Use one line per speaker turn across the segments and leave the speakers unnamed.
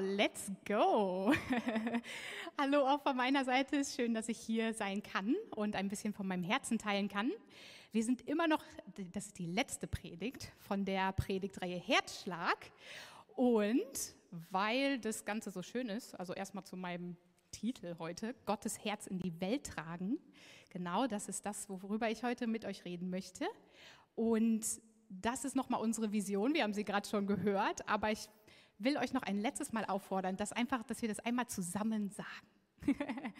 Let's go! Hallo auch von meiner Seite. Es ist schön, dass ich hier sein kann und ein bisschen von meinem Herzen teilen kann. Wir sind immer noch, das ist die letzte Predigt von der Predigtreihe Herzschlag. Und weil das Ganze so schön ist, also erstmal zu meinem Titel heute, Gottes Herz in die Welt tragen. Genau, das ist das, worüber ich heute mit euch reden möchte. Und das ist nochmal unsere Vision. Wir haben sie gerade schon gehört, aber ich will euch noch ein letztes Mal auffordern, dass einfach, dass wir das einmal zusammen sagen.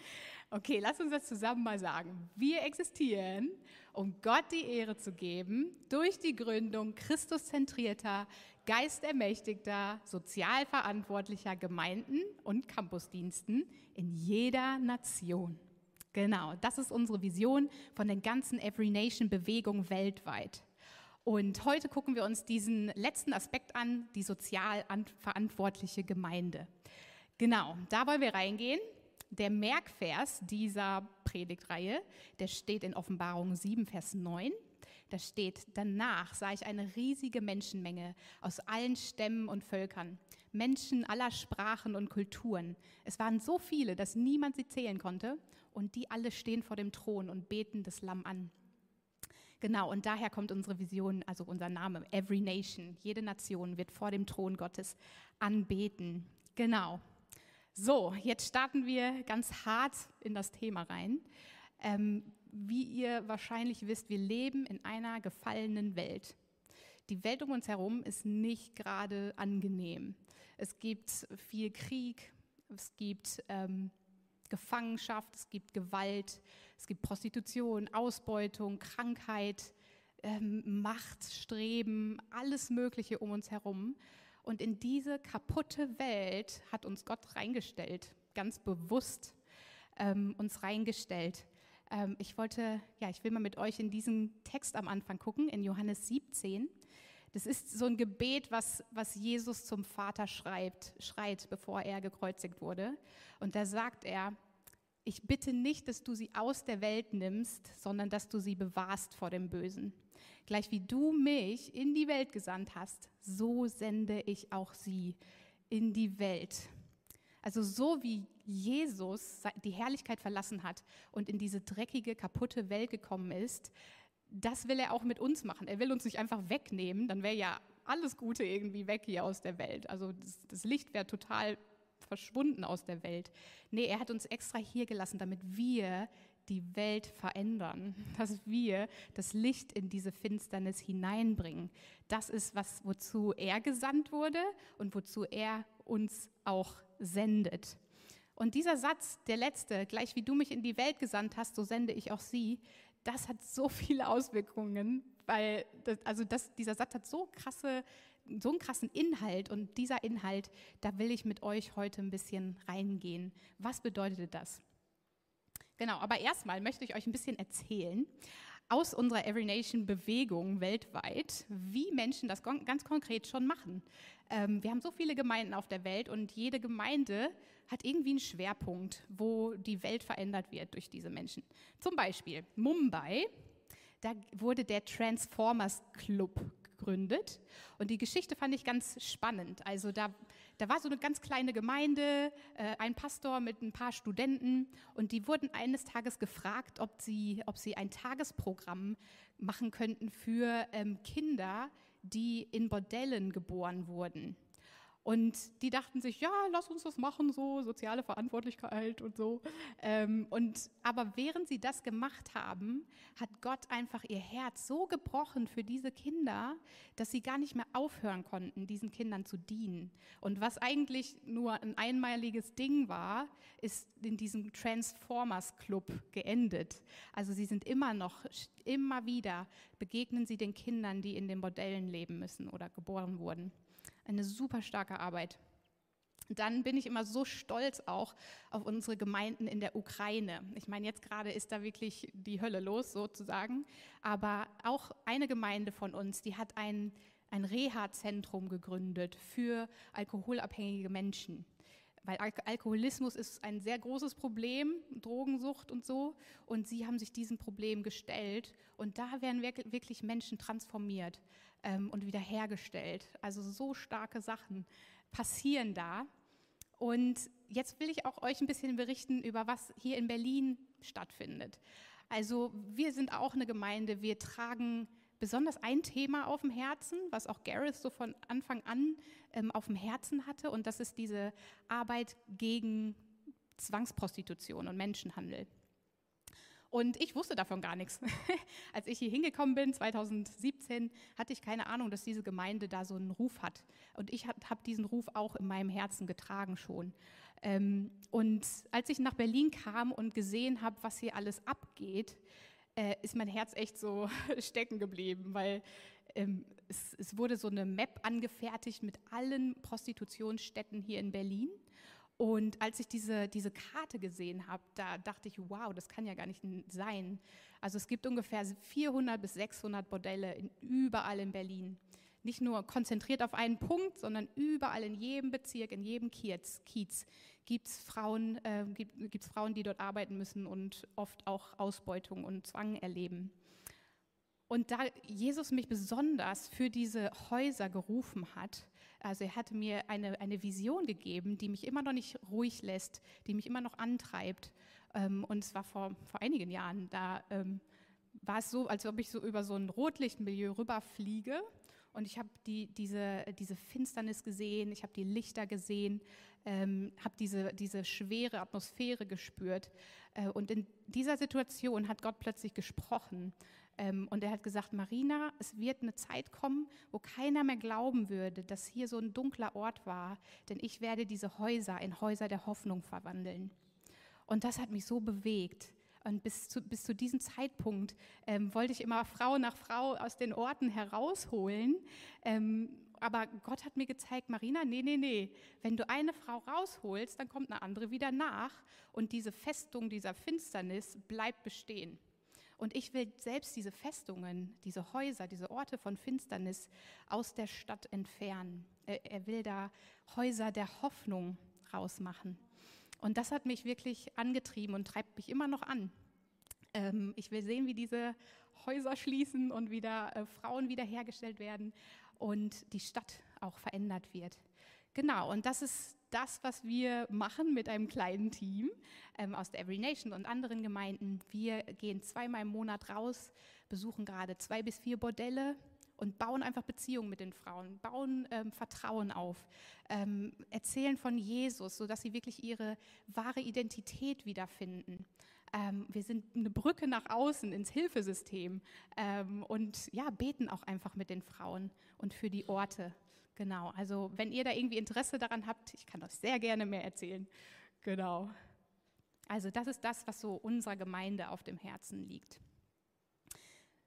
okay, lass uns das zusammen mal sagen. Wir existieren, um Gott die Ehre zu geben, durch die Gründung christuszentrierter, geistermächtigter, sozial verantwortlicher Gemeinden und Campusdiensten in jeder Nation. Genau, das ist unsere Vision von der ganzen Every Nation Bewegung weltweit. Und heute gucken wir uns diesen letzten Aspekt an, die sozial verantwortliche Gemeinde. Genau, da wollen wir reingehen. Der Merkvers dieser Predigtreihe, der steht in Offenbarung 7, Vers 9. Da steht, danach sah ich eine riesige Menschenmenge aus allen Stämmen und Völkern, Menschen aller Sprachen und Kulturen. Es waren so viele, dass niemand sie zählen konnte, und die alle stehen vor dem Thron und beten das Lamm an. Genau, und daher kommt unsere Vision, also unser Name, Every Nation. Jede Nation wird vor dem Thron Gottes anbeten. Genau. So, jetzt starten wir ganz hart in das Thema rein. Ähm, wie ihr wahrscheinlich wisst, wir leben in einer gefallenen Welt. Die Welt um uns herum ist nicht gerade angenehm. Es gibt viel Krieg, es gibt ähm, Gefangenschaft, es gibt Gewalt, es gibt Prostitution, Ausbeutung, Krankheit, ähm, Machtstreben, alles Mögliche um uns herum. Und in diese kaputte Welt hat uns Gott reingestellt, ganz bewusst ähm, uns reingestellt. Ähm, ich wollte, ja, ich will mal mit euch in diesen Text am Anfang gucken, in Johannes 17. Das ist so ein Gebet, was, was Jesus zum Vater schreibt, schreit, bevor er gekreuzigt wurde. Und da sagt er, ich bitte nicht, dass du sie aus der Welt nimmst, sondern dass du sie bewahrst vor dem Bösen. Gleich wie du mich in die Welt gesandt hast, so sende ich auch sie in die Welt. Also so wie Jesus die Herrlichkeit verlassen hat und in diese dreckige, kaputte Welt gekommen ist, das will er auch mit uns machen. Er will uns nicht einfach wegnehmen, dann wäre ja alles Gute irgendwie weg hier aus der Welt. Also das, das Licht wäre total verschwunden aus der Welt. Nee, er hat uns extra hier gelassen, damit wir die Welt verändern, dass wir das Licht in diese Finsternis hineinbringen. Das ist was, wozu er gesandt wurde und wozu er uns auch sendet. Und dieser Satz, der letzte, gleich wie du mich in die Welt gesandt hast, so sende ich auch sie, das hat so viele Auswirkungen, weil das, also das, dieser Satz hat so krasse, so einen krassen Inhalt und dieser Inhalt, da will ich mit euch heute ein bisschen reingehen. Was bedeutet das? Genau, aber erstmal möchte ich euch ein bisschen erzählen aus unserer Every Nation Bewegung weltweit, wie Menschen das ganz konkret schon machen. Ähm, wir haben so viele Gemeinden auf der Welt und jede Gemeinde hat irgendwie einen Schwerpunkt, wo die Welt verändert wird durch diese Menschen. Zum Beispiel Mumbai, da wurde der Transformers Club gegründet. Und die Geschichte fand ich ganz spannend. Also da, da war so eine ganz kleine Gemeinde, äh, ein Pastor mit ein paar Studenten und die wurden eines Tages gefragt, ob sie, ob sie ein Tagesprogramm machen könnten für ähm, Kinder, die in Bordellen geboren wurden. Und die dachten sich, ja, lass uns das machen, so soziale Verantwortlichkeit und so. Ähm, und aber während sie das gemacht haben, hat Gott einfach ihr Herz so gebrochen für diese Kinder, dass sie gar nicht mehr aufhören konnten, diesen Kindern zu dienen. Und was eigentlich nur ein einmaliges Ding war, ist in diesem Transformers Club geendet. Also sie sind immer noch, immer wieder begegnen sie den Kindern, die in den Modellen leben müssen oder geboren wurden. Eine super starke Arbeit. Dann bin ich immer so stolz auch auf unsere Gemeinden in der Ukraine. Ich meine, jetzt gerade ist da wirklich die Hölle los sozusagen. Aber auch eine Gemeinde von uns, die hat ein, ein Reha-Zentrum gegründet für alkoholabhängige Menschen weil Alkoholismus ist ein sehr großes Problem, Drogensucht und so. Und sie haben sich diesem Problem gestellt. Und da werden wirklich Menschen transformiert ähm, und wiederhergestellt. Also so starke Sachen passieren da. Und jetzt will ich auch euch ein bisschen berichten über was hier in Berlin stattfindet. Also wir sind auch eine Gemeinde, wir tragen besonders ein Thema auf dem Herzen, was auch Gareth so von Anfang an ähm, auf dem Herzen hatte, und das ist diese Arbeit gegen Zwangsprostitution und Menschenhandel. Und ich wusste davon gar nichts. Als ich hier hingekommen bin, 2017, hatte ich keine Ahnung, dass diese Gemeinde da so einen Ruf hat. Und ich habe diesen Ruf auch in meinem Herzen getragen schon. Ähm, und als ich nach Berlin kam und gesehen habe, was hier alles abgeht, äh, ist mein Herz echt so stecken geblieben, weil ähm, es wurde so eine Map angefertigt mit allen Prostitutionsstätten hier in Berlin. Und als ich diese, diese Karte gesehen habe, da dachte ich, wow, das kann ja gar nicht sein. Also es gibt ungefähr 400 bis 600 Bordelle in, überall in Berlin. Nicht nur konzentriert auf einen Punkt, sondern überall in jedem Bezirk, in jedem Kiez, Kiez gibt es Frauen, äh, gibt, Frauen, die dort arbeiten müssen und oft auch Ausbeutung und Zwang erleben. Und da Jesus mich besonders für diese Häuser gerufen hat, also er hatte mir eine, eine Vision gegeben, die mich immer noch nicht ruhig lässt, die mich immer noch antreibt. Ähm, und es war vor, vor einigen Jahren, da ähm, war es so, als ob ich so über so ein Rotlichtmilieu rüberfliege. Und ich habe die, diese, diese Finsternis gesehen, ich habe die Lichter gesehen, ähm, habe diese, diese schwere Atmosphäre gespürt. Äh, und in dieser Situation hat Gott plötzlich gesprochen. Ähm, und er hat gesagt, Marina, es wird eine Zeit kommen, wo keiner mehr glauben würde, dass hier so ein dunkler Ort war, denn ich werde diese Häuser in Häuser der Hoffnung verwandeln. Und das hat mich so bewegt. Und bis zu, bis zu diesem Zeitpunkt ähm, wollte ich immer Frau nach Frau aus den Orten herausholen. Ähm, aber Gott hat mir gezeigt, Marina, nee, nee, nee. Wenn du eine Frau rausholst, dann kommt eine andere wieder nach. Und diese Festung dieser Finsternis bleibt bestehen. Und ich will selbst diese Festungen, diese Häuser, diese Orte von Finsternis aus der Stadt entfernen. Er, will da Häuser der Hoffnung rausmachen. Und das hat mich wirklich angetrieben und treibt mich immer noch an. Ähm, ich will sehen, wie diese Häuser schließen und wieder äh, Frauen wiederhergestellt werden und die Stadt auch verändert wird. Genau, und das ist das, was wir machen mit einem kleinen Team ähm, aus der Every Nation und anderen Gemeinden. Wir gehen zweimal im Monat raus, besuchen gerade zwei bis vier Bordelle und bauen einfach Beziehungen mit den Frauen, bauen ähm, Vertrauen auf, ähm, erzählen von Jesus, sodass sie wirklich ihre wahre Identität wiederfinden. Ähm, wir sind eine Brücke nach außen ins Hilfesystem ähm, und ja, beten auch einfach mit den Frauen und für die Orte. Genau, also wenn ihr da irgendwie Interesse daran habt, ich kann euch sehr gerne mehr erzählen. Genau. Also das ist das, was so unserer Gemeinde auf dem Herzen liegt.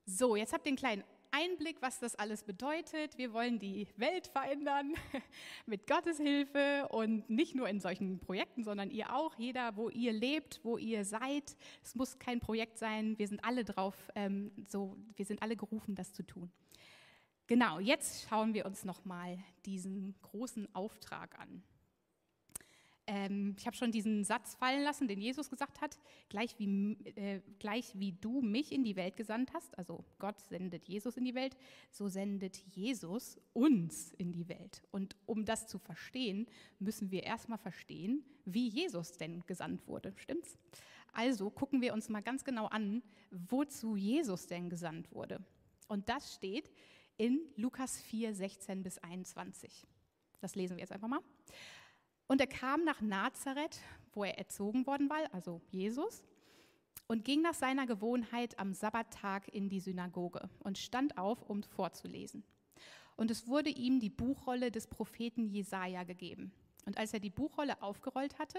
So, jetzt habt ihr einen kleinen Einblick, was das alles bedeutet. Wir wollen die Welt verändern mit Gottes Hilfe und nicht nur in solchen Projekten, sondern ihr auch, jeder, wo ihr lebt, wo ihr seid. Es muss kein Projekt sein. Wir sind alle drauf, ähm, so, wir sind alle gerufen, das zu tun. Genau, jetzt schauen wir uns nochmal diesen großen Auftrag an. Ähm, ich habe schon diesen Satz fallen lassen, den Jesus gesagt hat, gleich wie, äh, gleich wie du mich in die Welt gesandt hast, also Gott sendet Jesus in die Welt, so sendet Jesus uns in die Welt. Und um das zu verstehen, müssen wir erstmal verstehen, wie Jesus denn gesandt wurde, stimmt's? Also gucken wir uns mal ganz genau an, wozu Jesus denn gesandt wurde. Und das steht in Lukas 4, 16 bis 21. Das lesen wir jetzt einfach mal. Und er kam nach Nazareth, wo er erzogen worden war, also Jesus, und ging nach seiner Gewohnheit am Sabbattag in die Synagoge und stand auf, um vorzulesen. Und es wurde ihm die Buchrolle des Propheten Jesaja gegeben. Und als er die Buchrolle aufgerollt hatte,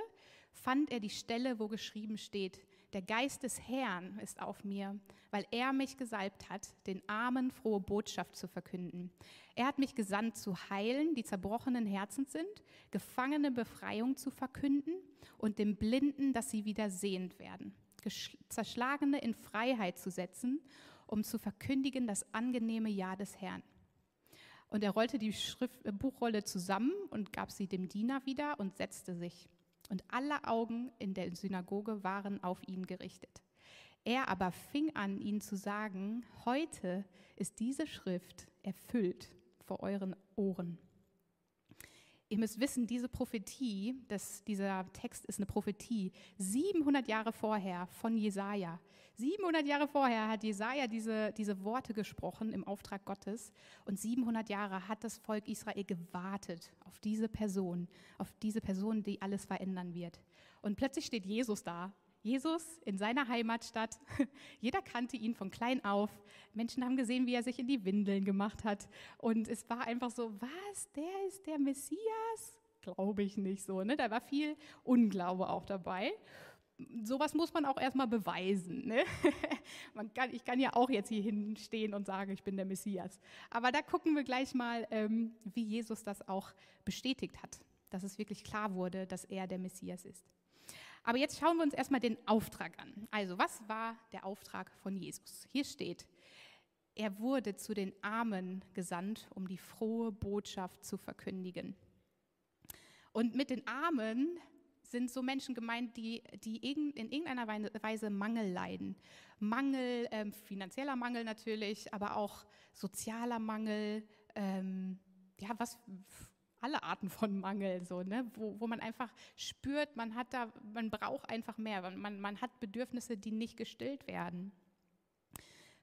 fand er die Stelle, wo geschrieben steht: Der Geist des Herrn ist auf mir, weil er mich gesalbt hat, den Armen frohe Botschaft zu verkünden. Er hat mich gesandt, zu heilen, die zerbrochenen Herzen sind, Gefangene Befreiung zu verkünden und den Blinden, dass sie wieder sehend werden, Zerschlagene in Freiheit zu setzen, um zu verkündigen das angenehme Jahr des Herrn. Und er rollte die Schrift, äh, Buchrolle zusammen und gab sie dem Diener wieder und setzte sich. Und alle Augen in der Synagoge waren auf ihn gerichtet. Er aber fing an, ihnen zu sagen, heute ist diese Schrift erfüllt vor euren Ohren. Ihr müsst wissen, diese Prophetie, das, dieser Text ist eine Prophetie, 700 Jahre vorher von Jesaja. 700 Jahre vorher hat Jesaja diese, diese Worte gesprochen im Auftrag Gottes und 700 Jahre hat das Volk Israel gewartet auf diese Person, auf diese Person, die alles verändern wird. Und plötzlich steht Jesus da Jesus in seiner Heimatstadt. Jeder kannte ihn von klein auf. Menschen haben gesehen, wie er sich in die Windeln gemacht hat. Und es war einfach so, was, der ist der Messias? Glaube ich nicht so. Ne? Da war viel Unglaube auch dabei. Sowas muss man auch erstmal beweisen. Ne? man kann, ich kann ja auch jetzt hier hinstehen und sagen, ich bin der Messias. Aber da gucken wir gleich mal, ähm, wie Jesus das auch bestätigt hat, dass es wirklich klar wurde, dass er der Messias ist. Aber jetzt schauen wir uns erstmal den Auftrag an. Also, was war der Auftrag von Jesus? Hier steht, er wurde zu den Armen gesandt, um die frohe Botschaft zu verkündigen. Und mit den Armen sind so Menschen gemeint, die, die in irgendeiner Weise Mangel leiden. Mangel, ähm, finanzieller Mangel natürlich, aber auch sozialer Mangel, ähm, ja, was alle Arten von Mangel, so, ne? wo, wo man einfach spürt, man, hat da, man braucht einfach mehr, man, man hat Bedürfnisse, die nicht gestillt werden.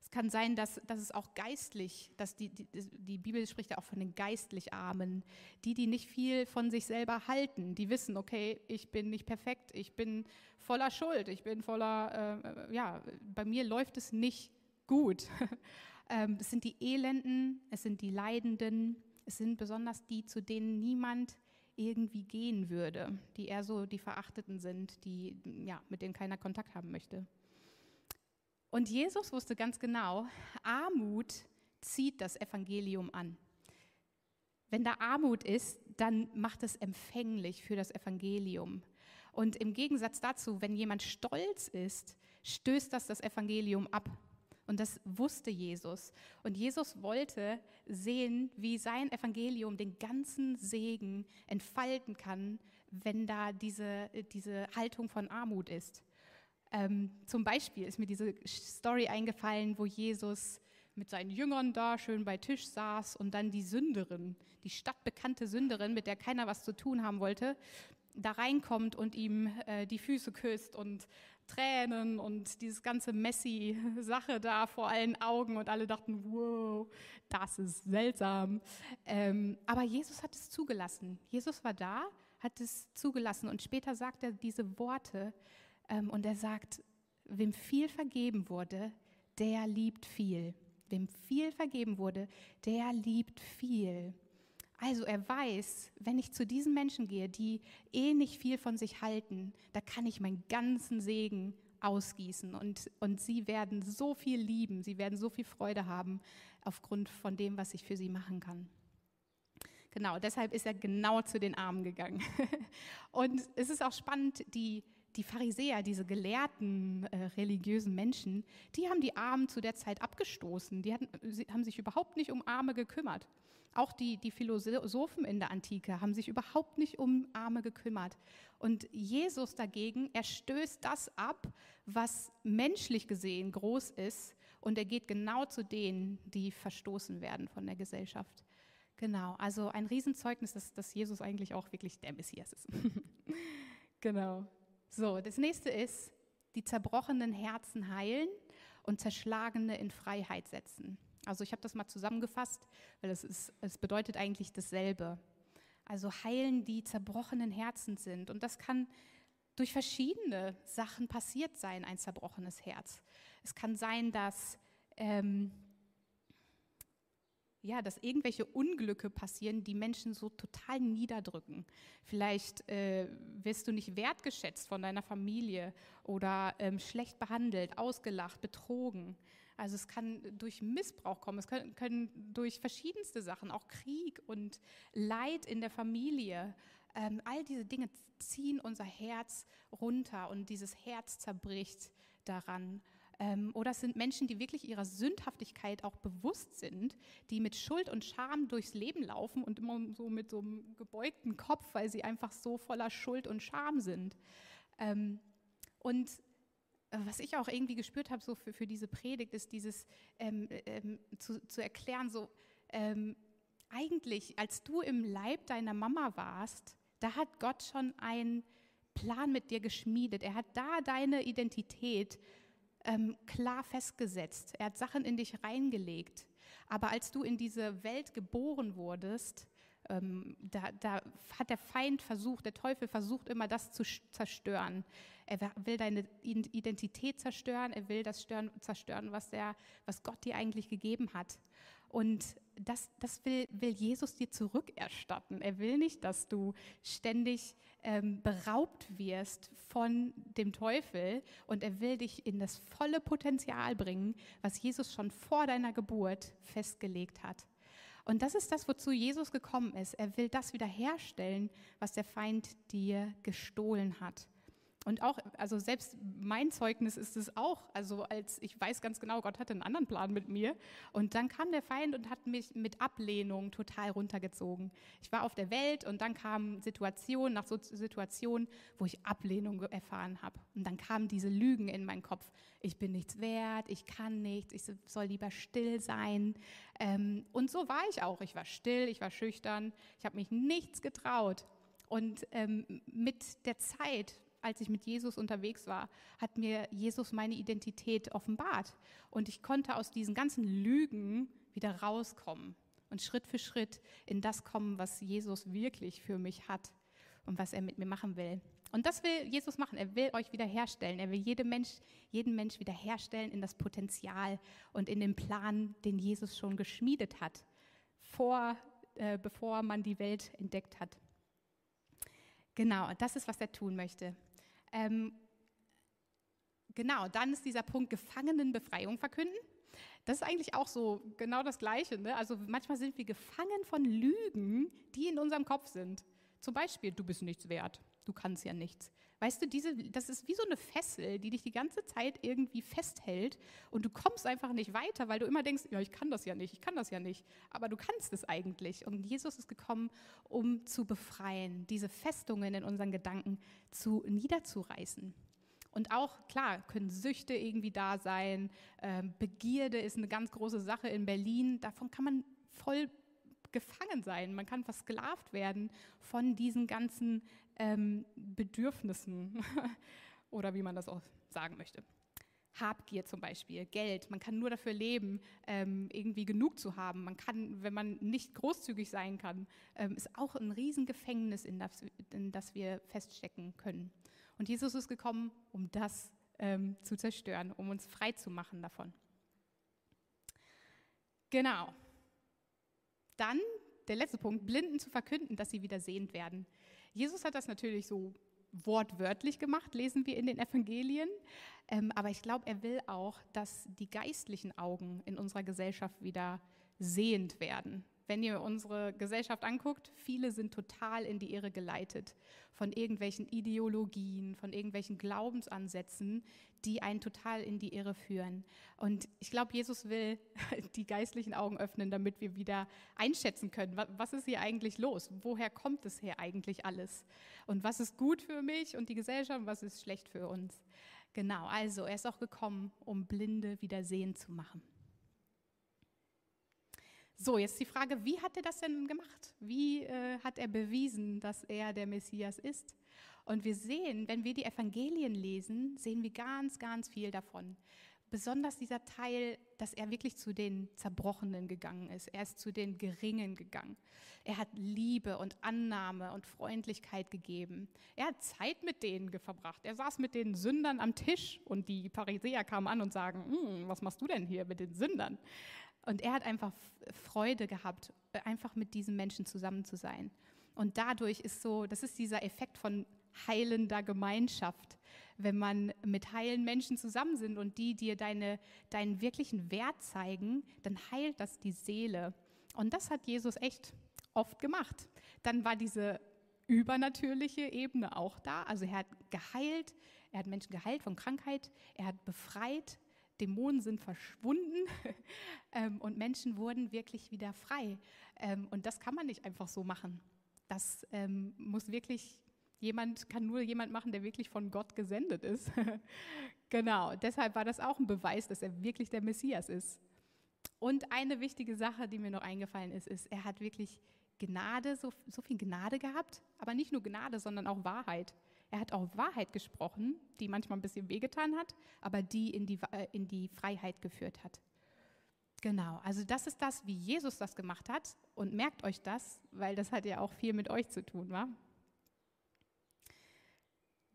Es kann sein, dass, dass es auch geistlich, dass die, die, die Bibel spricht ja auch von den geistlich Armen, die, die nicht viel von sich selber halten, die wissen, okay, ich bin nicht perfekt, ich bin voller Schuld, ich bin voller, äh, ja, bei mir läuft es nicht gut. ähm, es sind die Elenden, es sind die Leidenden, es sind besonders die, zu denen niemand irgendwie gehen würde, die eher so die Verachteten sind, die, ja, mit denen keiner Kontakt haben möchte. Und Jesus wusste ganz genau, Armut zieht das Evangelium an. Wenn da Armut ist, dann macht es empfänglich für das Evangelium. Und im Gegensatz dazu, wenn jemand stolz ist, stößt das das Evangelium ab. Und das wusste Jesus. Und Jesus wollte sehen, wie sein Evangelium den ganzen Segen entfalten kann, wenn da diese, diese Haltung von Armut ist. Ähm, zum Beispiel ist mir diese Story eingefallen, wo Jesus mit seinen Jüngern da schön bei Tisch saß und dann die Sünderin, die stadtbekannte Sünderin, mit der keiner was zu tun haben wollte, da reinkommt und ihm äh, die Füße küsst und Tränen und dieses ganze messy Sache da vor allen Augen und alle dachten, wow, das ist seltsam. Ähm, aber Jesus hat es zugelassen. Jesus war da, hat es zugelassen und später sagt er diese Worte ähm, und er sagt, wem viel vergeben wurde, der liebt viel. Wem viel vergeben wurde, der liebt viel. Also er weiß, wenn ich zu diesen Menschen gehe, die eh nicht viel von sich halten, da kann ich meinen ganzen Segen ausgießen und, und sie werden so viel lieben, sie werden so viel Freude haben aufgrund von dem, was ich für sie machen kann. Genau, deshalb ist er genau zu den Armen gegangen. und es ist auch spannend, die, die Pharisäer, diese gelehrten äh, religiösen Menschen, die haben die Armen zu der Zeit abgestoßen. Die hatten, haben sich überhaupt nicht um Arme gekümmert. Auch die, die Philosophen in der Antike haben sich überhaupt nicht um Arme gekümmert. Und Jesus dagegen, er stößt das ab, was menschlich gesehen groß ist, und er geht genau zu denen, die verstoßen werden von der Gesellschaft. Genau, also ein Riesenzeugnis, dass, dass Jesus eigentlich auch wirklich der Messias ist. genau. So, das nächste ist, die zerbrochenen Herzen heilen und Zerschlagene in Freiheit setzen. Also ich habe das mal zusammengefasst, weil es, ist, es bedeutet eigentlich dasselbe. Also heilen, die zerbrochenen Herzen sind. Und das kann durch verschiedene Sachen passiert sein, ein zerbrochenes Herz. Es kann sein, dass ähm, ja, dass irgendwelche Unglücke passieren, die Menschen so total niederdrücken. Vielleicht äh, wirst du nicht wertgeschätzt von deiner Familie oder ähm, schlecht behandelt, ausgelacht, betrogen. Also es kann durch Missbrauch kommen, es können, können durch verschiedenste Sachen, auch Krieg und Leid in der Familie. Ähm, all diese Dinge ziehen unser Herz runter und dieses Herz zerbricht daran. Ähm, oder es sind Menschen, die wirklich ihrer Sündhaftigkeit auch bewusst sind, die mit Schuld und Scham durchs Leben laufen und immer so mit so einem gebeugten Kopf, weil sie einfach so voller Schuld und Scham sind. Ähm, und äh, was ich auch irgendwie gespürt habe so für, für diese Predigt, ist dieses ähm, ähm, zu, zu erklären, so ähm, eigentlich, als du im Leib deiner Mama warst, da hat Gott schon einen Plan mit dir geschmiedet. Er hat da deine Identität ähm, klar festgesetzt. Er hat Sachen in dich reingelegt. Aber als du in diese Welt geboren wurdest, ähm, da, da, hat der Feind versucht, der Teufel versucht immer das zu zerstören. Er will deine Identität zerstören, er will das zerstören, was, der, was Gott dir eigentlich gegeben hat. Und das, das will, will, Jesus dir zurückerstatten. Er will nicht, dass du ständig ähm, beraubt wirst von dem Teufel und er will dich in das volle Potenzial bringen, was Jesus schon vor deiner Geburt festgelegt hat. Und das ist das, wozu Jesus gekommen ist. Er will das wiederherstellen, was der Feind dir gestohlen hat. Und auch, also selbst mein Zeugnis ist es auch, also als ich weiß ganz genau, Gott hatte einen anderen Plan mit mir. Und dann kam der Feind und hat mich mit Ablehnung total runtergezogen. Ich war auf der Welt und dann kam Situation nach Situation, wo ich Ablehnung erfahren habe. Und dann kamen diese Lügen in meinen Kopf. Ich bin nichts wert, ich kann nichts, ich soll lieber still sein. Ähm, und so war ich auch. Ich war still, ich war schüchtern, ich habe mich nichts getraut. Und ähm, mit der Zeit als ich mit Jesus unterwegs war, hat mir Jesus meine Identität offenbart. Und ich konnte aus diesen ganzen Lügen wieder rauskommen und Schritt für Schritt in das kommen, was Jesus wirklich für mich hat und was er mit mir machen will. Und das will Jesus machen. Er will euch wiederherstellen. Er will jedem Mensch, jeden Mensch wiederherstellen in das Potenzial und in den Plan, den Jesus schon geschmiedet hat, vor, äh, bevor man die Welt entdeckt hat. Genau, das ist, was er tun möchte. Ähm, genau, dann ist dieser Punkt Gefangenenbefreiung verkünden. Das ist eigentlich auch so genau das Gleiche. Ne? Also manchmal sind wir gefangen von Lügen, die in unserem Kopf sind. Zum Beispiel, du bist nichts wert, du kannst ja nichts. Weißt du, diese, das ist wie so eine Fessel, die dich die ganze Zeit irgendwie festhält und du kommst einfach nicht weiter, weil du immer denkst, ja, ich kann das ja nicht, ich kann das ja nicht. Aber du kannst es eigentlich. Und Jesus ist gekommen, um zu befreien, diese Festungen in unseren Gedanken zu niederzureißen. Und auch, klar, können Süchte irgendwie da sein. Ähm, Begierde ist eine ganz große Sache in Berlin. Davon kann man voll gefangen sein. Man kann versklavt werden von diesen ganzen ähm, Bedürfnissen oder wie man das auch sagen möchte. Habgier zum Beispiel, Geld. Man kann nur dafür leben, ähm, irgendwie genug zu haben. Man kann, wenn man nicht großzügig sein kann, ähm, ist auch ein Riesengefängnis, in das, in das wir feststecken können. Und Jesus ist gekommen, um das ähm, zu zerstören, um uns frei zu machen davon. Genau. Dann der letzte Punkt, Blinden zu verkünden, dass sie wieder sehend werden. Jesus hat das natürlich so wortwörtlich gemacht, lesen wir in den Evangelien. Ähm, aber ich glaube, er will auch, dass die geistlichen Augen in unserer Gesellschaft wieder sehend werden. Wenn ihr unsere Gesellschaft anguckt, viele sind total in die Irre geleitet von irgendwelchen Ideologien, von irgendwelchen Glaubensansätzen, die einen total in die Irre führen. Und ich glaube, Jesus will die geistlichen Augen öffnen, damit wir wieder einschätzen können, was ist hier eigentlich los? Woher kommt es her eigentlich alles? Und was ist gut für mich und die Gesellschaft und was ist schlecht für uns? Genau, also er ist auch gekommen, um Blinde wieder sehen zu machen. So, jetzt die Frage, wie hat er das denn gemacht? Wie äh, hat er bewiesen, dass er der Messias ist? Und wir sehen, wenn wir die Evangelien lesen, sehen wir ganz, ganz viel davon. Besonders dieser Teil, dass er wirklich zu den Zerbrochenen gegangen ist. Er ist zu den Geringen gegangen. Er hat Liebe und Annahme und Freundlichkeit gegeben. Er hat Zeit mit denen verbracht. Er saß mit den Sündern am Tisch und die Pharisäer kamen an und sagen, hm, was machst du denn hier mit den Sündern? Und er hat einfach Freude gehabt, einfach mit diesen Menschen zusammen zu sein. Und dadurch ist so, das ist dieser Effekt von heilender Gemeinschaft. Wenn man mit heilen Menschen zusammen sind und die dir deine, deinen wirklichen Wert zeigen, dann heilt das die Seele. Und das hat Jesus echt oft gemacht. Dann war diese übernatürliche Ebene auch da. Also er hat geheilt, er hat Menschen geheilt von Krankheit, er hat befreit, Dämonen sind verschwunden ähm, und Menschen wurden wirklich wieder frei. Ähm, und das kann man nicht einfach so machen. Das ähm, muss wirklich jemand, kann nur jemand machen, der wirklich von Gott gesendet ist. genau, deshalb war das auch ein Beweis, dass er wirklich der Messias ist. Und eine wichtige Sache, die mir noch eingefallen ist, ist, er hat wirklich Gnade, so, so viel Gnade gehabt, aber nicht nur Gnade, sondern auch Wahrheit. Er hat auch Wahrheit gesprochen, die manchmal ein bisschen wehgetan hat, aber die in die, äh, in die Freiheit geführt hat. Genau, also das ist das, wie Jesus das gemacht hat. Und merkt euch das, weil das hat ja auch viel mit euch zu tun, wa?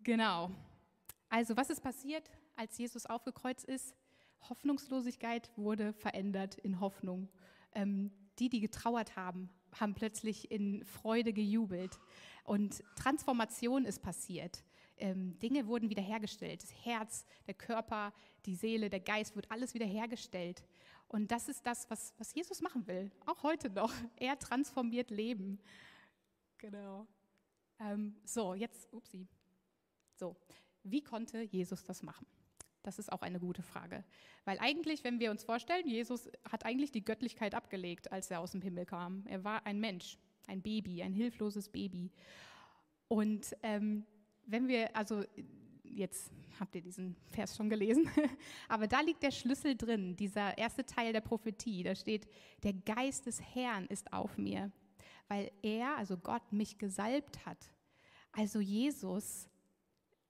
Genau. Also was ist passiert, als Jesus aufgekreuzt ist? Hoffnungslosigkeit wurde verändert in Hoffnung. Ähm, die, die getrauert haben, haben plötzlich in Freude gejubelt. Und Transformation ist passiert. Ähm, Dinge wurden wiederhergestellt. Das Herz, der Körper, die Seele, der Geist wird alles wiederhergestellt. Und das ist das, was, was Jesus machen will, auch heute noch. Er transformiert Leben. Genau. Ähm, so, jetzt, upsie. So, wie konnte Jesus das machen? Das ist auch eine gute Frage. Weil eigentlich, wenn wir uns vorstellen, Jesus hat eigentlich die Göttlichkeit abgelegt, als er aus dem Himmel kam. Er war ein Mensch, ein Baby, ein hilfloses Baby. Und ähm, wenn wir, also jetzt habt ihr diesen Vers schon gelesen, aber da liegt der Schlüssel drin, dieser erste Teil der Prophetie. Da steht, der Geist des Herrn ist auf mir, weil er, also Gott, mich gesalbt hat. Also Jesus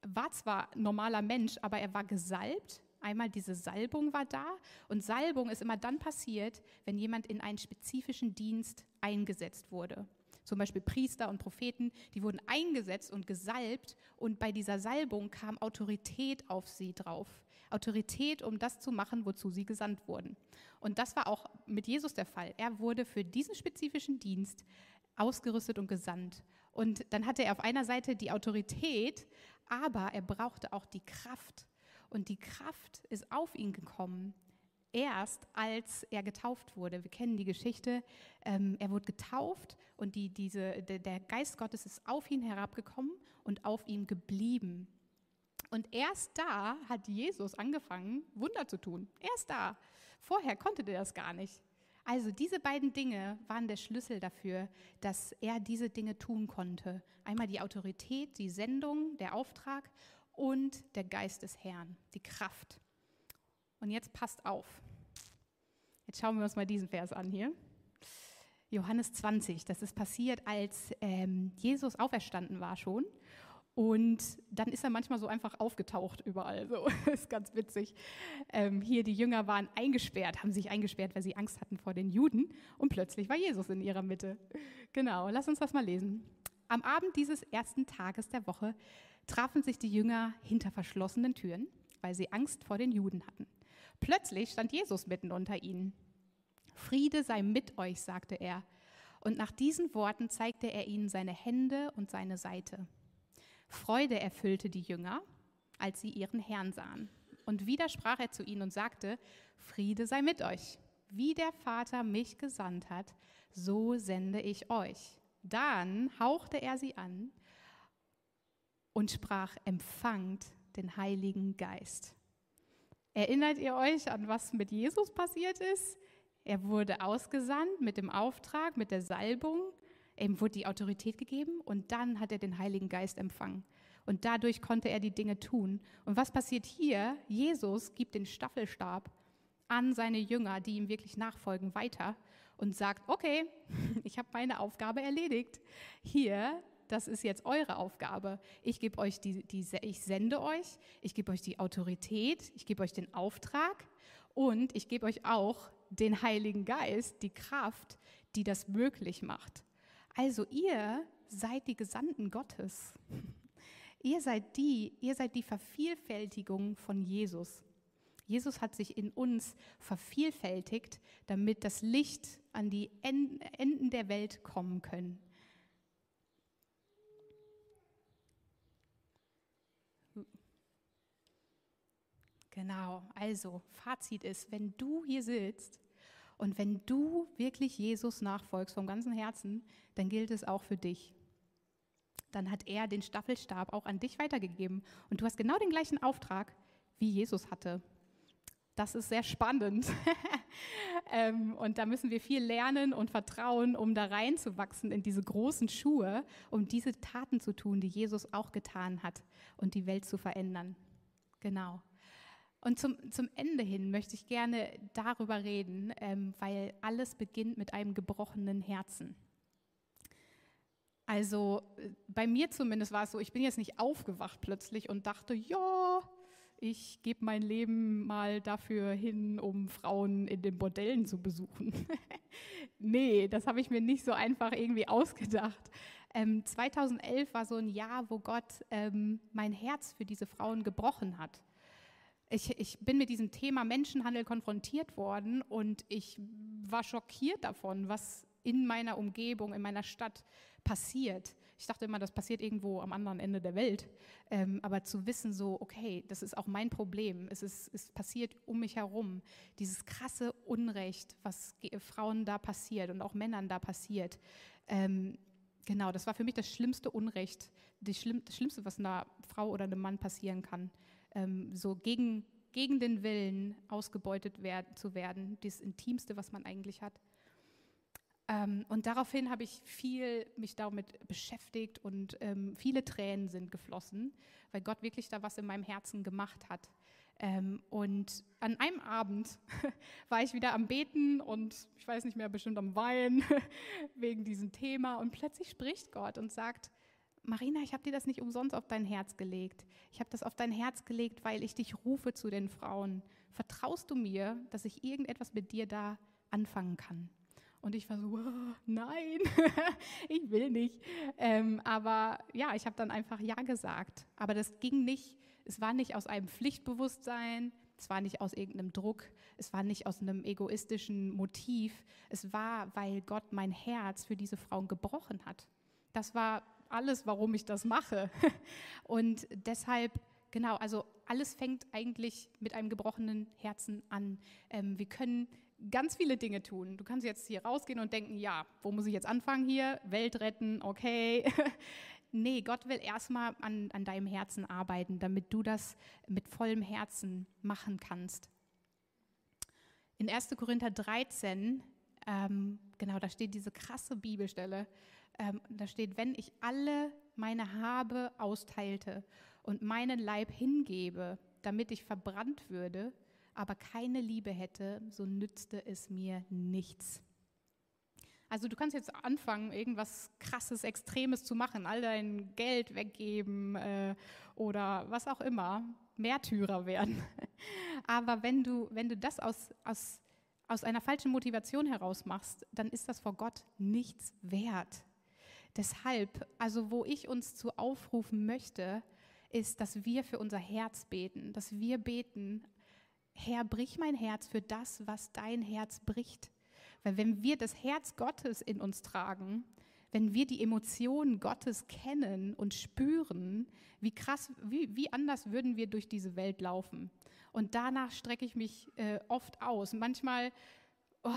war zwar normaler Mensch, aber er war gesalbt. Einmal diese Salbung war da und Salbung ist immer dann passiert, wenn jemand in einen spezifischen Dienst eingesetzt wurde. Zum Beispiel Priester und Propheten, die wurden eingesetzt und gesalbt und bei dieser Salbung kam Autorität auf sie drauf. Autorität, um das zu machen, wozu sie gesandt wurden. Und das war auch mit Jesus der Fall. Er wurde für diesen spezifischen Dienst ausgerüstet und gesandt. Und dann hatte er auf einer Seite die Autorität, aber er brauchte auch die Kraft. Und die Kraft ist auf ihn gekommen, erst als er getauft wurde. Wir kennen die Geschichte. Ähm, er wurde getauft und die, diese, der, der Geist Gottes ist auf ihn herabgekommen und auf ihm geblieben. Und erst da hat Jesus angefangen, Wunder zu tun. Erst da. Vorher konnte er das gar nicht. Also diese beiden Dinge waren der Schlüssel dafür, dass er diese Dinge tun konnte. Einmal die Autorität, die Sendung, der Auftrag und der Geist des Herrn, die Kraft. Und jetzt passt auf. Jetzt schauen wir uns mal diesen Vers an hier. Johannes 20, das ist passiert, als ähm, Jesus auferstanden war schon und dann ist er manchmal so einfach aufgetaucht überall. So ist ganz witzig. Ähm, hier die Jünger waren eingesperrt, haben sich eingesperrt, weil sie Angst hatten vor den Juden. Und plötzlich war Jesus in ihrer Mitte. Genau, lass uns das mal lesen. Am Abend dieses ersten Tages der Woche trafen sich die Jünger hinter verschlossenen Türen, weil sie Angst vor den Juden hatten. Plötzlich stand Jesus mitten unter ihnen. Friede sei mit euch, sagte er. Und nach diesen Worten zeigte er ihnen seine Hände und seine Seite. Freude erfüllte die Jünger, als sie ihren Herrn sahen. Und wieder sprach er zu ihnen und sagte, Friede sei mit euch. Wie der Vater mich gesandt hat, so sende ich euch. Dann hauchte er sie an und sprach, empfangt den Heiligen Geist. Erinnert ihr euch an was mit Jesus passiert ist? Er wurde ausgesandt mit dem Auftrag, mit der Salbung Ihm wurde die Autorität gegeben und dann hat er den Heiligen Geist empfangen. Und dadurch konnte er die Dinge tun. Und was passiert hier? Jesus gibt den Staffelstab an seine Jünger, die ihm wirklich nachfolgen, weiter und sagt, okay, ich habe meine Aufgabe erledigt. Hier, das ist jetzt eure Aufgabe. Ich gebe euch die, die, ich sende euch, ich gebe euch die Autorität, ich gebe euch den Auftrag und ich gebe euch auch den Heiligen Geist, die Kraft, die das möglich macht. Also ihr seid die Gesandten Gottes. Ihr seid die, ihr seid die Vervielfältigung von Jesus. Jesus hat sich in uns vervielfältigt, damit das Licht an die Enden der Welt kommen können. Genau, also Fazit ist, wenn du hier sitzt und wenn du wirklich Jesus nachfolgst vom ganzen Herzen, dann gilt es auch für dich. Dann hat er den Staffelstab auch an dich weitergegeben. Und du hast genau den gleichen Auftrag, wie Jesus hatte. Das ist sehr spannend. ähm, und da müssen wir viel lernen und vertrauen, um da reinzuwachsen in diese großen Schuhe, um diese Taten zu tun, die Jesus auch getan hat und die Welt zu verändern. Genau. Und zum, zum Ende hin möchte ich gerne darüber reden, ähm, weil alles beginnt mit einem gebrochenen Herzen. Also äh, bei mir zumindest war es so, ich bin jetzt nicht aufgewacht plötzlich und dachte, ja, ich gebe mein Leben mal dafür hin, um Frauen in den Bordellen zu besuchen. nee, das habe ich mir nicht so einfach irgendwie ausgedacht. Ähm, 2011 war so ein Jahr, wo Gott ähm, mein Herz für diese Frauen gebrochen hat. Ich, ich, bin mit diesem Thema Menschenhandel konfrontiert worden und ich war schockiert davon, was in meiner Umgebung, in meiner Stadt passiert. Ich dachte immer, das passiert irgendwo am anderen Ende der Welt. Ähm, aber zu wissen, so, okay, das ist auch mein Problem. Es, ist, es passiert um mich herum. Dieses krasse Unrecht, was Frauen da passiert und auch Männern da passiert. Ähm, genau, das war für mich das schlimmste Unrecht, das, das Schlimmste, was einer Frau oder einem Mann passieren kann. Ähm, so gegen, gegen den Willen ausgebeutet werden, zu werden, das Intimste, was man eigentlich hat. Ähm, und daraufhin habe ich viel mich damit beschäftigt und ähm, viele Tränen sind geflossen, weil Gott wirklich da was in meinem Herzen gemacht hat. Ähm, und an einem Abend war ich wieder am Beten und ich weiß nicht mehr, bestimmt am Weinen wegen diesem Thema. Und plötzlich spricht Gott und sagt, Marina, ich habe dir das nicht umsonst auf dein Herz gelegt. Ich habe das auf dein Herz gelegt, weil ich dich rufe zu den Frauen. Vertraust du mir, dass ich irgendetwas mit dir da anfangen kann? Und ich war so, oh, nein, ich will nicht. Ähm, aber ja, ich habe dann einfach Ja gesagt. Aber das ging nicht, es war nicht aus einem Pflichtbewusstsein, es war nicht aus irgendeinem Druck, es war nicht aus einem egoistischen Motiv. Es war, weil Gott mein Herz für diese Frauen gebrochen hat. Das war alles, warum ich das mache. Und deshalb, genau, also alles fängt eigentlich mit einem gebrochenen Herzen an. Ähm, wir können ganz viele Dinge tun. Du kannst jetzt hier rausgehen und denken, ja, wo muss ich jetzt anfangen hier? Welt retten, okay. nee, Gott will erstmal an, an deinem Herzen arbeiten, damit du das mit vollem Herzen machen kannst. In 1. Korinther 13, ähm, genau, da steht diese krasse Bibelstelle. Ähm, da steht, wenn ich alle meine Habe austeilte und meinen Leib hingebe, damit ich verbrannt würde, aber keine Liebe hätte, so nützte es mir nichts. Also du kannst jetzt anfangen, irgendwas Krasses, Extremes zu machen, all dein Geld weggeben äh, oder was auch immer, Märtyrer werden. Aber wenn du, wenn du das aus, aus, aus einer falschen Motivation heraus machst, dann ist das vor Gott nichts wert. Deshalb, also wo ich uns zu aufrufen möchte, ist, dass wir für unser Herz beten, dass wir beten, Herr, brich mein Herz für das, was dein Herz bricht. Weil wenn wir das Herz Gottes in uns tragen, wenn wir die Emotionen Gottes kennen und spüren, wie krass, wie, wie anders würden wir durch diese Welt laufen. Und danach strecke ich mich äh, oft aus. Manchmal, oh,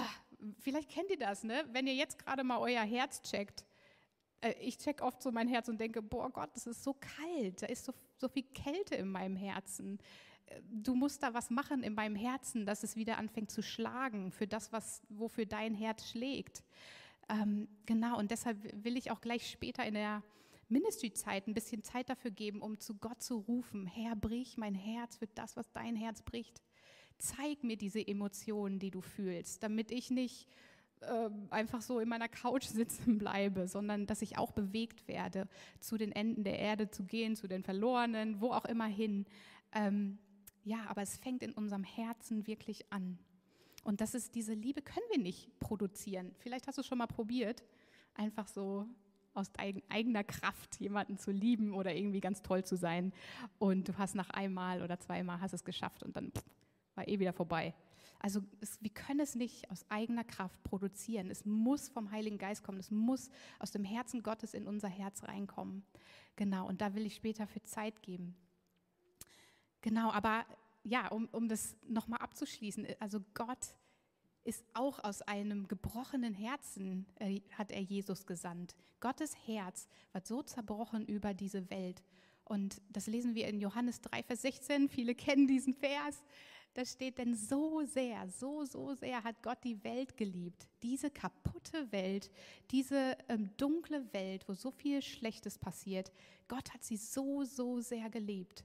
vielleicht kennt ihr das, ne? wenn ihr jetzt gerade mal euer Herz checkt. Äh, ich check oft so mein Herz und denke, boah Gott, das ist so kalt, da ist so, so viel Kälte in meinem Herzen du musst da was machen in meinem Herzen, dass es wieder anfängt zu schlagen für das, was, wofür dein Herz schlägt. Ähm, genau, und deshalb will ich auch gleich später in der Ministry-Zeit ein bisschen Zeit dafür geben, um zu Gott zu rufen, Herr, brich mein Herz für das, was dein Herz bricht. Zeig mir diese Emotionen, die du fühlst, damit ich nicht äh, einfach so in meiner Couch sitzen bleibe, sondern dass ich auch bewegt werde, zu den Enden der Erde zu gehen, zu den Verlorenen, wo auch immer hin. Ähm, ja, aber es fängt in unserem Herzen wirklich an. Und das ist diese Liebe können wir nicht produzieren. Vielleicht hast du es schon mal probiert, einfach so aus eigener Kraft jemanden zu lieben oder irgendwie ganz toll zu sein. Und du hast nach einmal oder zweimal hast es geschafft und dann pff, war eh wieder vorbei. Also es, wir können es nicht aus eigener Kraft produzieren. Es muss vom Heiligen Geist kommen. Es muss aus dem Herzen Gottes in unser Herz reinkommen. Genau, und da will ich später für Zeit geben. Genau, aber ja, um, um das nochmal abzuschließen, also Gott ist auch aus einem gebrochenen Herzen, äh, hat er Jesus gesandt. Gottes Herz wird so zerbrochen über diese Welt. Und das lesen wir in Johannes 3, Vers 16. Viele kennen diesen Vers. Da steht, denn so sehr, so, so sehr hat Gott die Welt geliebt. Diese kaputte Welt, diese ähm, dunkle Welt, wo so viel Schlechtes passiert. Gott hat sie so, so sehr geliebt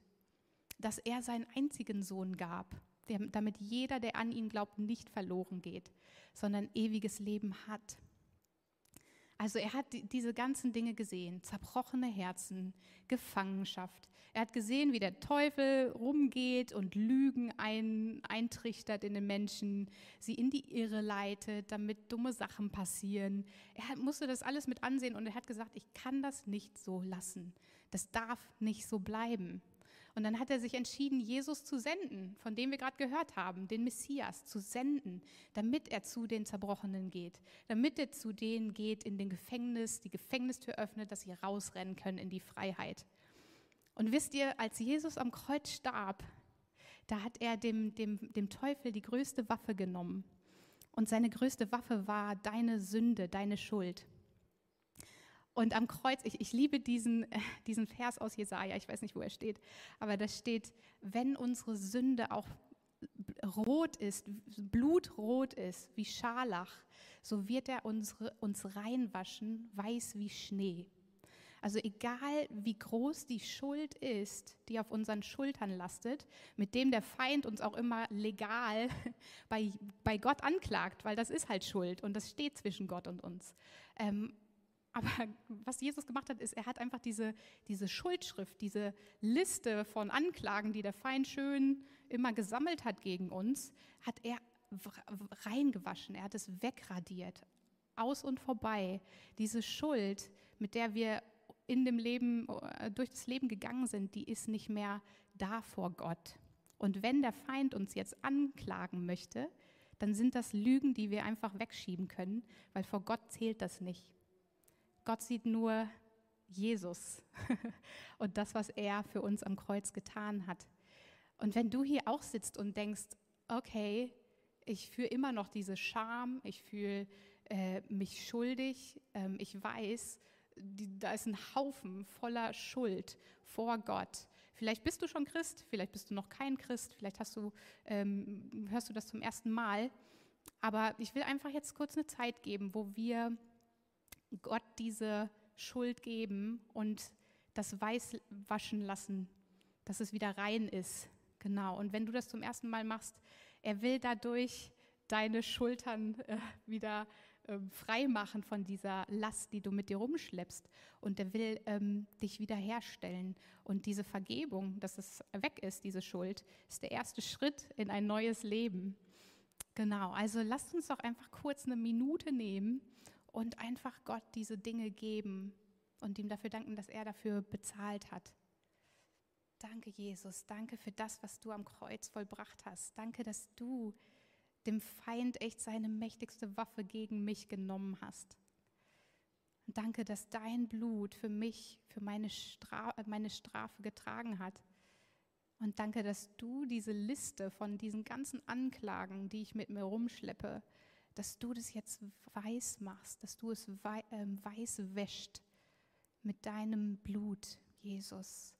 dass er seinen einzigen Sohn gab, damit jeder, der an ihn glaubt, nicht verloren geht, sondern ewiges Leben hat. Also er hat diese ganzen Dinge gesehen, zerbrochene Herzen, Gefangenschaft. Er hat gesehen, wie der Teufel rumgeht und Lügen ein, eintrichtert in den Menschen, sie in die Irre leitet, damit dumme Sachen passieren. Er musste das alles mit ansehen und er hat gesagt, ich kann das nicht so lassen. Das darf nicht so bleiben. Und dann hat er sich entschieden, Jesus zu senden, von dem wir gerade gehört haben, den Messias zu senden, damit er zu den Zerbrochenen geht, damit er zu denen geht in den Gefängnis, die Gefängnistür öffnet, dass sie rausrennen können in die Freiheit. Und wisst ihr, als Jesus am Kreuz starb, da hat er dem, dem, dem Teufel die größte Waffe genommen. Und seine größte Waffe war deine Sünde, deine Schuld. Und am Kreuz, ich, ich liebe diesen, diesen Vers aus Jesaja, ich weiß nicht, wo er steht, aber da steht, wenn unsere Sünde auch rot ist, blutrot ist, wie Scharlach, so wird er unsere, uns reinwaschen, weiß wie Schnee. Also egal wie groß die Schuld ist, die auf unseren Schultern lastet, mit dem der Feind uns auch immer legal bei, bei Gott anklagt, weil das ist halt Schuld und das steht zwischen Gott und uns. Ähm, aber was Jesus gemacht hat, ist, er hat einfach diese, diese Schuldschrift, diese Liste von Anklagen, die der Feind schön immer gesammelt hat gegen uns, hat er reingewaschen. Er hat es wegradiert. Aus und vorbei. Diese Schuld, mit der wir in dem Leben, äh, durch das Leben gegangen sind, die ist nicht mehr da vor Gott. Und wenn der Feind uns jetzt anklagen möchte, dann sind das Lügen, die wir einfach wegschieben können, weil vor Gott zählt das nicht. Gott sieht nur Jesus und das, was er für uns am Kreuz getan hat. Und wenn du hier auch sitzt und denkst, okay, ich fühle immer noch diese Scham, ich fühle äh, mich schuldig, ähm, ich weiß, die, da ist ein Haufen voller Schuld vor Gott. Vielleicht bist du schon Christ, vielleicht bist du noch kein Christ, vielleicht hast du, ähm, hörst du das zum ersten Mal. Aber ich will einfach jetzt kurz eine Zeit geben, wo wir Gott diese Schuld geben und das Weiß waschen lassen, dass es wieder rein ist. Genau. Und wenn du das zum ersten Mal machst, er will dadurch deine Schultern äh, wieder äh, frei machen von dieser Last, die du mit dir rumschleppst. Und er will ähm, dich wiederherstellen. Und diese Vergebung, dass es weg ist, diese Schuld, ist der erste Schritt in ein neues Leben. Genau. Also lasst uns doch einfach kurz eine Minute nehmen und einfach Gott diese Dinge geben und ihm dafür danken, dass er dafür bezahlt hat. Danke, Jesus. Danke für das, was du am Kreuz vollbracht hast. Danke, dass du dem Feind echt seine mächtigste Waffe gegen mich genommen hast. Und danke, dass dein Blut für mich, für meine, Stra meine Strafe getragen hat. Und danke, dass du diese Liste von diesen ganzen Anklagen, die ich mit mir rumschleppe, dass du das jetzt weiß machst, dass du es ähm, weiß wäscht mit deinem Blut, Jesus.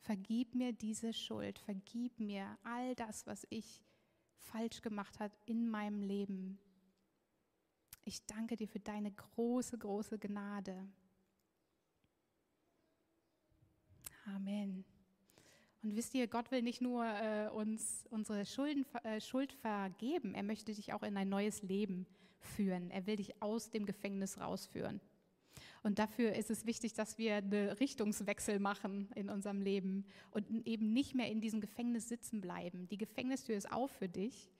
Vergib mir diese Schuld, vergib mir all das, was ich falsch gemacht habe in meinem Leben. Ich danke dir für deine große, große Gnade. Amen. Und wisst ihr, Gott will nicht nur äh, uns unsere Schulden, äh, Schuld vergeben, er möchte dich auch in ein neues Leben führen. Er will dich aus dem Gefängnis rausführen. Und dafür ist es wichtig, dass wir einen Richtungswechsel machen in unserem Leben und eben nicht mehr in diesem Gefängnis sitzen bleiben. Die Gefängnistür ist auf für dich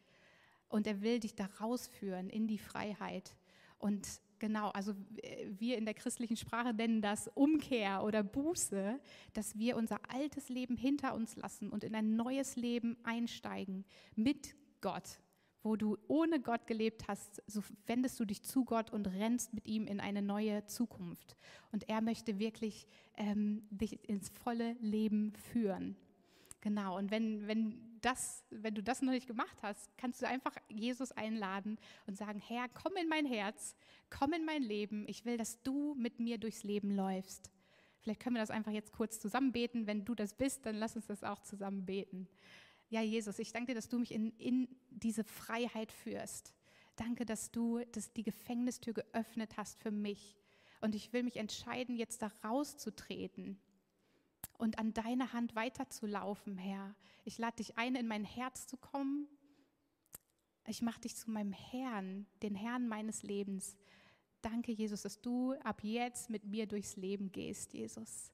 und er will dich da rausführen in die Freiheit. Und Genau, also äh, wir in der christlichen Sprache nennen das Umkehr oder Buße, dass wir unser altes Leben hinter uns lassen und in ein neues Leben einsteigen mit Gott. Wo du ohne Gott gelebt hast, so wendest du dich zu Gott und rennst mit ihm in eine neue Zukunft. Und er möchte wirklich ähm, dich ins volle Leben führen. Genau, und wenn, wenn, das, wenn du das noch nicht gemacht hast, kannst du einfach Jesus einladen und sagen, Herr, komm in mein Herz, komm in mein Leben, ich will, dass du mit mir durchs Leben läufst. Vielleicht können wir das einfach jetzt kurz zusammen beten. Wenn du das bist, dann lass uns das auch zusammen beten. Ja, Jesus, ich danke dir, dass du mich in, in diese Freiheit führst. Danke, dass du dass die Gefängnistür geöffnet hast für mich. Und ich will mich entscheiden, jetzt da rauszutreten und an deiner Hand weiterzulaufen, Herr. Ich lade dich ein, in mein Herz zu kommen. Ich mache dich zu meinem Herrn, den Herrn meines Lebens. Danke, Jesus, dass du ab jetzt mit mir durchs Leben gehst, Jesus.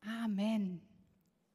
Amen.